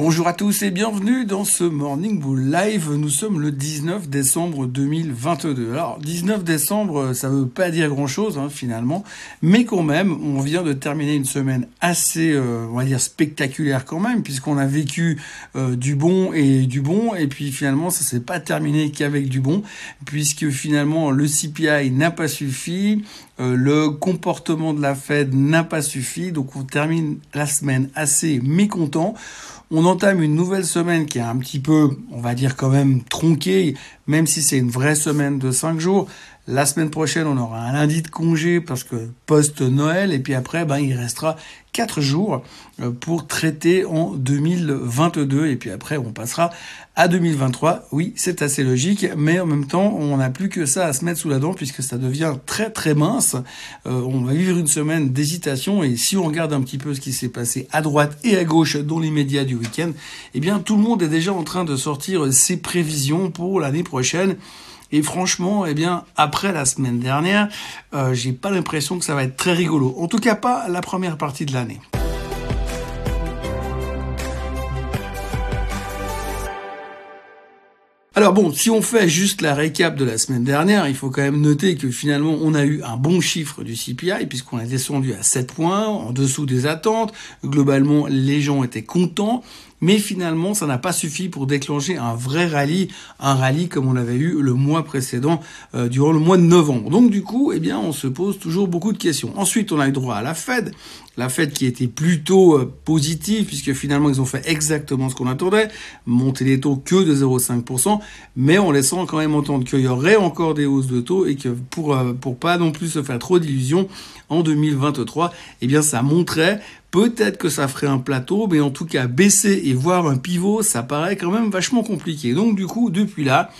Bonjour à tous et bienvenue dans ce Morning Bull Live. Nous sommes le 19 décembre 2022. Alors 19 décembre, ça veut pas dire grand chose hein, finalement, mais quand même, on vient de terminer une semaine assez, euh, on va dire spectaculaire quand même, puisqu'on a vécu euh, du bon et du bon, et puis finalement ça s'est pas terminé qu'avec du bon, puisque finalement le CPI n'a pas suffi, euh, le comportement de la Fed n'a pas suffi, donc on termine la semaine assez mécontent. On entame une nouvelle semaine qui est un petit peu, on va dire quand même tronquée, même si c'est une vraie semaine de 5 jours. La semaine prochaine, on aura un lundi de congé parce que post-Noël, et puis après, ben, il restera quatre jours euh, pour traiter en 2022, et puis après, on passera à 2023. Oui, c'est assez logique, mais en même temps, on n'a plus que ça à se mettre sous la dent puisque ça devient très très mince. Euh, on va vivre une semaine d'hésitation, et si on regarde un petit peu ce qui s'est passé à droite et à gauche dans les médias du week-end, eh bien, tout le monde est déjà en train de sortir ses prévisions pour l'année prochaine. Et franchement, eh bien, après la semaine dernière, euh, j'ai pas l'impression que ça va être très rigolo. En tout cas, pas la première partie de l'année. Alors bon, si on fait juste la récap de la semaine dernière, il faut quand même noter que finalement on a eu un bon chiffre du CPI puisqu'on a descendu à 7 points en dessous des attentes. Globalement, les gens étaient contents. Mais finalement, ça n'a pas suffi pour déclencher un vrai rallye, un rallye comme on l'avait eu le mois précédent, euh, durant le mois de novembre. Donc du coup, eh bien, on se pose toujours beaucoup de questions. Ensuite, on a eu droit à la Fed, la Fed qui était plutôt euh, positive puisque finalement ils ont fait exactement ce qu'on attendait, monter les taux que de 0,5%, mais en laissant quand même entendre qu'il y aurait encore des hausses de taux et que pour euh, pour pas non plus se faire trop d'illusions, en 2023, eh bien ça montrait Peut-être que ça ferait un plateau, mais en tout cas baisser et voir un pivot, ça paraît quand même vachement compliqué. Donc du coup, depuis là,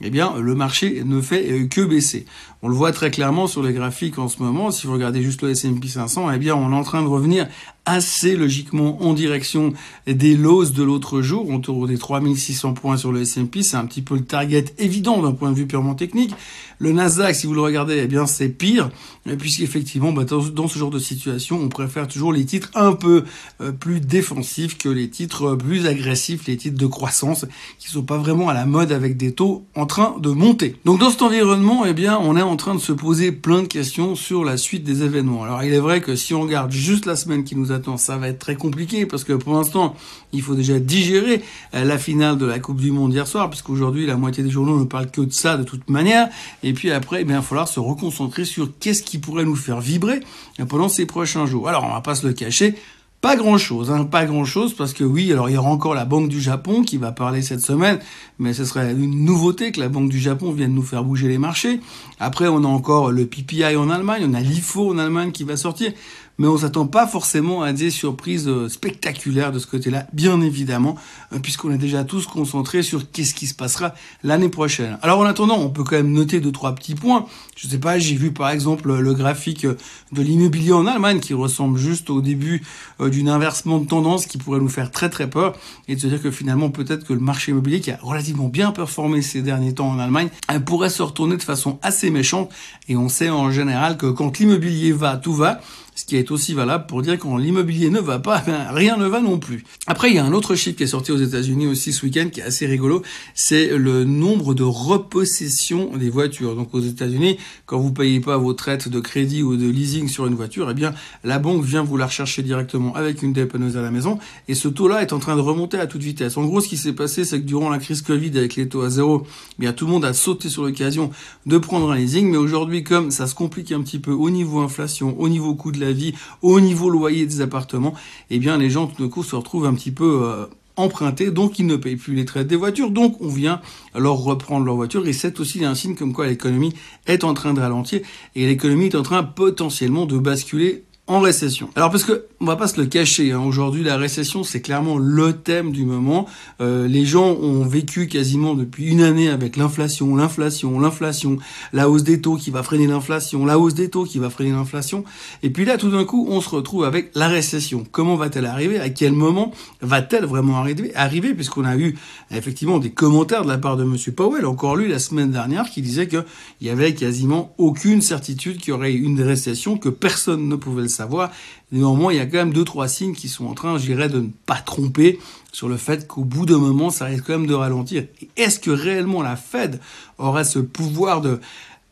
eh bien, le marché ne fait euh, que baisser. On le voit très clairement sur les graphiques en ce moment. Si vous regardez juste le S&P 500, eh bien, on est en train de revenir assez logiquement en direction des lows de l'autre jour, autour des 3600 points sur le S&P. C'est un petit peu le target évident d'un point de vue purement technique. Le Nasdaq, si vous le regardez, eh bien, c'est pire, puisqu'effectivement, bah, dans, ce genre de situation, on préfère toujours les titres un peu euh, plus défensifs que les titres plus agressifs, les titres de croissance, qui sont pas vraiment à la mode avec des taux en train de monter. Donc, dans cet environnement, eh bien, on est en train de se poser plein de questions sur la suite des événements. Alors, il est vrai que si on regarde juste la semaine qui nous a ça va être très compliqué parce que pour l'instant, il faut déjà digérer euh, la finale de la Coupe du Monde hier soir, puisqu'aujourd'hui, la moitié des journaux ne parlent que de ça de toute manière. Et puis après, il va falloir se reconcentrer sur qu'est-ce qui pourrait nous faire vibrer pendant ces prochains jours. Alors, on va pas se le cacher. Pas grand chose, hein, pas grand chose, parce que oui, alors il y aura encore la Banque du Japon qui va parler cette semaine, mais ce serait une nouveauté que la Banque du Japon vienne nous faire bouger les marchés. Après, on a encore le PPI en Allemagne, on a l'IFO en Allemagne qui va sortir mais on s'attend pas forcément à des surprises euh, spectaculaires de ce côté-là, bien évidemment, euh, puisqu'on est déjà tous concentrés sur qu'est-ce qui se passera l'année prochaine. Alors en attendant, on peut quand même noter deux trois petits points. Je sais pas, j'ai vu par exemple le graphique de l'immobilier en Allemagne qui ressemble juste au début euh, d'une inversement de tendance qui pourrait nous faire très très peur et de se dire que finalement peut-être que le marché immobilier qui a relativement bien performé ces derniers temps en Allemagne pourrait se retourner de façon assez méchante et on sait en général que quand l'immobilier va, tout va ce qui est aussi valable pour dire quand l'immobilier ne va pas, ben, rien ne va non plus. Après, il y a un autre chiffre qui est sorti aux États-Unis aussi ce week-end qui est assez rigolo, c'est le nombre de repossessions des voitures. Donc aux États-Unis, quand vous payez pas vos traites de crédit ou de leasing sur une voiture, eh bien la banque vient vous la rechercher directement avec une dépanneuse à la maison et ce taux-là est en train de remonter à toute vitesse. En gros, ce qui s'est passé, c'est que durant la crise Covid avec les taux à zéro, eh bien tout le monde a sauté sur l'occasion de prendre un leasing, mais aujourd'hui, comme ça se complique un petit peu au niveau inflation, au niveau coût de la vie, au niveau loyer des appartements, eh bien les gens tout d'un se retrouvent un petit peu euh, empruntés, donc ils ne payent plus les traites des voitures, donc on vient leur reprendre leur voiture, et c'est aussi un signe comme quoi l'économie est en train de ralentir, et l'économie est en train potentiellement de basculer en récession. Alors parce que on va pas se le cacher, hein, aujourd'hui la récession c'est clairement le thème du moment. Euh, les gens ont vécu quasiment depuis une année avec l'inflation, l'inflation, l'inflation, la hausse des taux qui va freiner l'inflation, la hausse des taux qui va freiner l'inflation. Et puis là tout d'un coup on se retrouve avec la récession. Comment va-t-elle arriver? À quel moment va-t-elle vraiment arriver Arriver? Puisqu'on a eu effectivement des commentaires de la part de Monsieur Powell, encore lui la semaine dernière, qui disait qu'il y avait quasiment aucune certitude qu'il y aurait une récession, que personne ne pouvait le savoir. Néanmoins, il y a quand même deux, trois signes qui sont en train, je dirais, de ne pas tromper sur le fait qu'au bout d'un moment, ça risque quand même de ralentir. Est-ce que réellement la Fed aurait ce pouvoir de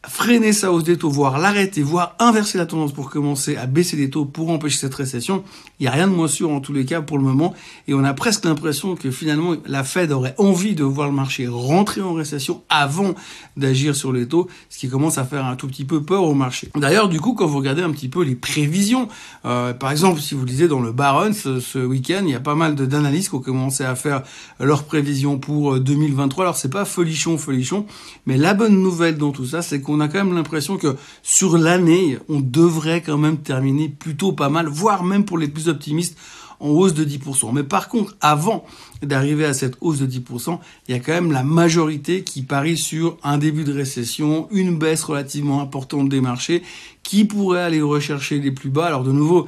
freiner sa hausse des taux, voire l'arrêter, voire inverser la tendance pour commencer à baisser les taux pour empêcher cette récession, il n'y a rien de moins sûr en tous les cas pour le moment. Et on a presque l'impression que finalement la Fed aurait envie de voir le marché rentrer en récession avant d'agir sur les taux, ce qui commence à faire un tout petit peu peur au marché. D'ailleurs, du coup, quand vous regardez un petit peu les prévisions, euh, par exemple, si vous lisez dans le Barron ce, week-end, il y a pas mal d'analystes qui ont commencé à faire leurs prévisions pour 2023. Euh, Alors c'est pas folichon, folichon, mais la bonne nouvelle dans tout ça, c'est qu'on on a quand même l'impression que sur l'année, on devrait quand même terminer plutôt pas mal, voire même pour les plus optimistes, en hausse de 10%. Mais par contre, avant d'arriver à cette hausse de 10%, il y a quand même la majorité qui parie sur un début de récession, une baisse relativement importante des marchés, qui pourrait aller rechercher les plus bas. Alors de nouveau,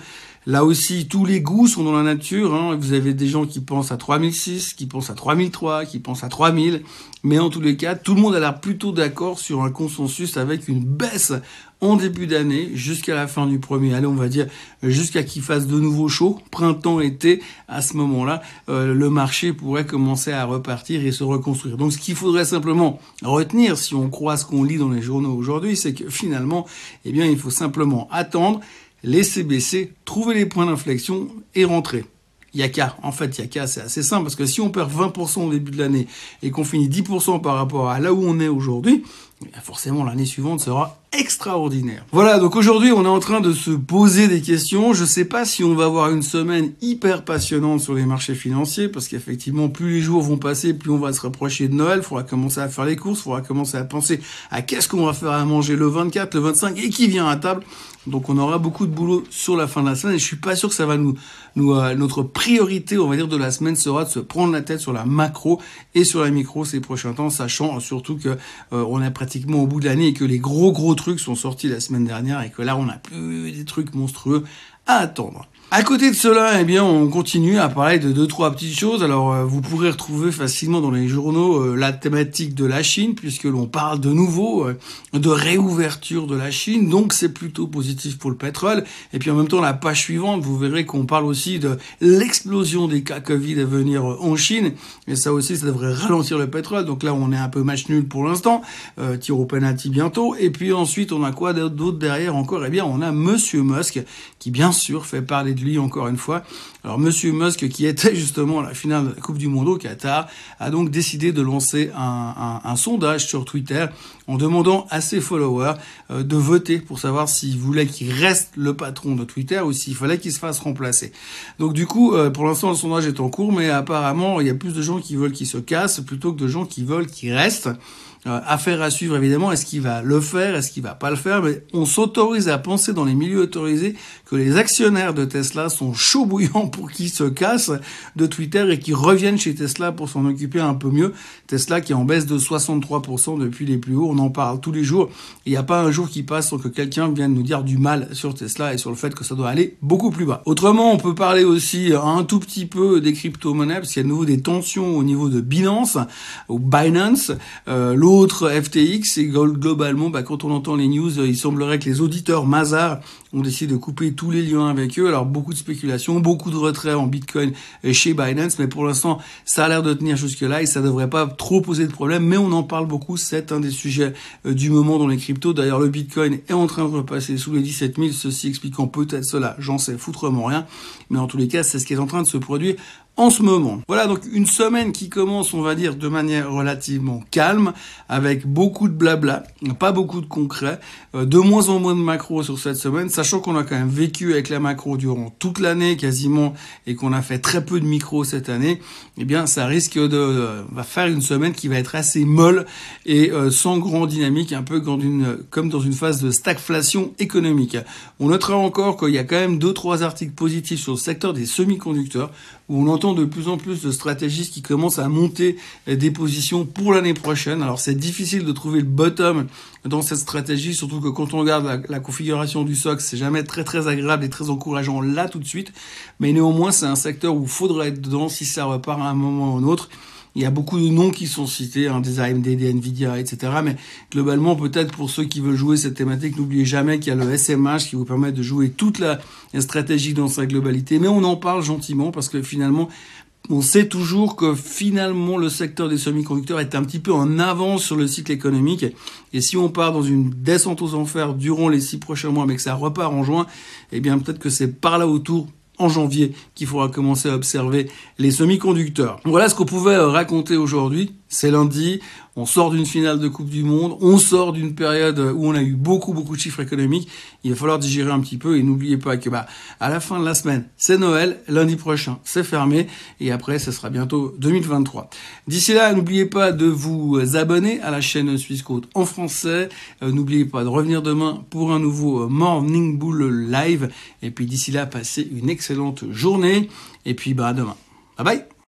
Là aussi, tous les goûts sont dans la nature. Hein. Vous avez des gens qui pensent à 3006, qui pensent à 3003, qui pensent à 3000. Mais en tous les cas, tout le monde a l'air plutôt d'accord sur un consensus avec une baisse en début d'année jusqu'à la fin du premier. Allez, on va dire jusqu'à qu'il fasse de nouveau chaud, printemps, été. À ce moment-là, euh, le marché pourrait commencer à repartir et se reconstruire. Donc, ce qu'il faudrait simplement retenir, si on croit ce qu'on lit dans les journaux aujourd'hui, c'est que finalement, eh bien, il faut simplement attendre laisser baisser, trouver les points d'inflexion et rentrer. Yaka, en fait, Yaka, c'est assez simple parce que si on perd 20% au début de l'année et qu'on finit 10% par rapport à là où on est aujourd'hui, eh forcément l'année suivante sera extraordinaire. Voilà, donc aujourd'hui on est en train de se poser des questions. Je sais pas si on va avoir une semaine hyper passionnante sur les marchés financiers, parce qu'effectivement plus les jours vont passer, plus on va se rapprocher de Noël, il faudra commencer à faire les courses, il faudra commencer à penser à qu'est-ce qu'on va faire à manger le 24, le 25 et qui vient à table. Donc on aura beaucoup de boulot sur la fin de la semaine et je suis pas sûr que ça va nous, nous euh, notre priorité, on va dire, de la semaine sera de se prendre la tête sur la macro et sur la micro ces prochains temps, sachant surtout que euh, on est pratiquement au bout de l'année et que les gros gros trucs sont sortis la semaine dernière et que là, on n'a plus des trucs monstrueux à attendre. À côté de cela, eh bien, on continue à parler de deux trois petites choses. Alors, euh, vous pourrez retrouver facilement dans les journaux euh, la thématique de la Chine, puisque l'on parle de nouveau euh, de réouverture de la Chine. Donc, c'est plutôt positif pour le pétrole. Et puis, en même temps, la page suivante, vous verrez qu'on parle aussi de l'explosion des cas Covid à venir en Chine. Et ça aussi, ça devrait ralentir le pétrole. Donc là, on est un peu match nul pour l'instant. Euh, tir au penalty bientôt. Et puis ensuite, on a quoi d'autre derrière encore? Eh bien, on a Monsieur Musk, qui bien sûr fait lui encore une fois. Alors Monsieur Musk, qui était justement à la finale de la Coupe du Monde au Qatar, a donc décidé de lancer un, sondage sur Twitter en demandant à ses followers euh, de voter pour savoir s'ils voulaient qu'il reste le patron de Twitter ou s'il fallait qu'il se fasse remplacer. Donc du coup, euh, pour l'instant, le sondage est en cours, mais apparemment, il y a plus de gens qui veulent qu'il se casse plutôt que de gens qui veulent qu'il reste. Euh, affaire à suivre évidemment, est-ce qu'il va le faire, est-ce qu'il va pas le faire, mais on s'autorise à penser dans les milieux autorisés que les actionnaires de Tesla sont chauds bouillants pour qu'ils se cassent de Twitter et qu'ils reviennent chez Tesla pour s'en occuper un peu mieux. Tesla qui est en baisse de 63% depuis les plus hauts, on en parle tous les jours. Il n'y a pas un jour qui passe sans que quelqu'un vienne nous dire du mal sur Tesla et sur le fait que ça doit aller beaucoup plus bas. Autrement, on peut parler aussi un tout petit peu des crypto-monnaies parce qu'il y a de nouveau des tensions au niveau de Binance ou Binance. Euh, L'autre FTX, et globalement, bah, quand on entend les news, il semblerait que les auditeurs Mazar ont décidé de couper tous les liens avec eux. Alors beaucoup de spéculation, beaucoup de retraits en Bitcoin chez Binance, mais pour l'instant, ça a l'air de tenir jusque-là et ça devrait pas trop poser de problème. Mais on en parle beaucoup, c'est un des sujets euh, du moment dans les cryptos. D'ailleurs, le Bitcoin est en train de repasser sous les 17 000, ceci expliquant peut-être cela. J'en sais foutrement rien, mais en tous les cas, c'est ce qui est en train de se produire en ce moment. Voilà donc une semaine qui commence, on va dire, de manière relativement calme, avec beaucoup de blabla, pas beaucoup de concret, euh, de moins en moins de macro sur cette semaine, sachant qu'on a quand même vécu avec la macro durant toute l'année quasiment et qu'on a fait très peu de micro cette année, eh bien ça risque de euh, va faire une semaine qui va être assez molle et euh, sans grand dynamique, un peu comme, comme dans une phase de stagflation économique. On notera encore qu'il y a quand même deux trois articles positifs sur le secteur des semi-conducteurs où on entend de plus en plus de stratégistes qui commencent à monter des positions pour l'année prochaine. Alors c'est difficile de trouver le bottom dans cette stratégie, surtout que quand on regarde la, configuration du SOX, c'est jamais très très agréable et très encourageant là tout de suite. Mais néanmoins, c'est un secteur où il faudra être dedans si ça repart à un moment ou un autre. Il y a beaucoup de noms qui sont cités, hein, des AMD, des Nvidia, etc. Mais globalement, peut-être pour ceux qui veulent jouer cette thématique, n'oubliez jamais qu'il y a le SMH qui vous permet de jouer toute la stratégie dans sa globalité. Mais on en parle gentiment parce que finalement, on sait toujours que finalement le secteur des semi-conducteurs est un petit peu en avance sur le cycle économique. Et si on part dans une descente aux enfers durant les six prochains mois, mais que ça repart en juin, eh bien peut-être que c'est par là autour en janvier qu'il faudra commencer à observer les semi-conducteurs. Voilà ce qu'on pouvait raconter aujourd'hui. C'est lundi, on sort d'une finale de Coupe du Monde, on sort d'une période où on a eu beaucoup beaucoup de chiffres économiques. Il va falloir digérer un petit peu et n'oubliez pas que bah à la fin de la semaine, c'est Noël, lundi prochain, c'est fermé et après ce sera bientôt 2023. D'ici là, n'oubliez pas de vous abonner à la chaîne Suisse Côte en français. Euh, n'oubliez pas de revenir demain pour un nouveau Morning Bull live et puis d'ici là, passez une excellente journée et puis bah à demain. Bye bye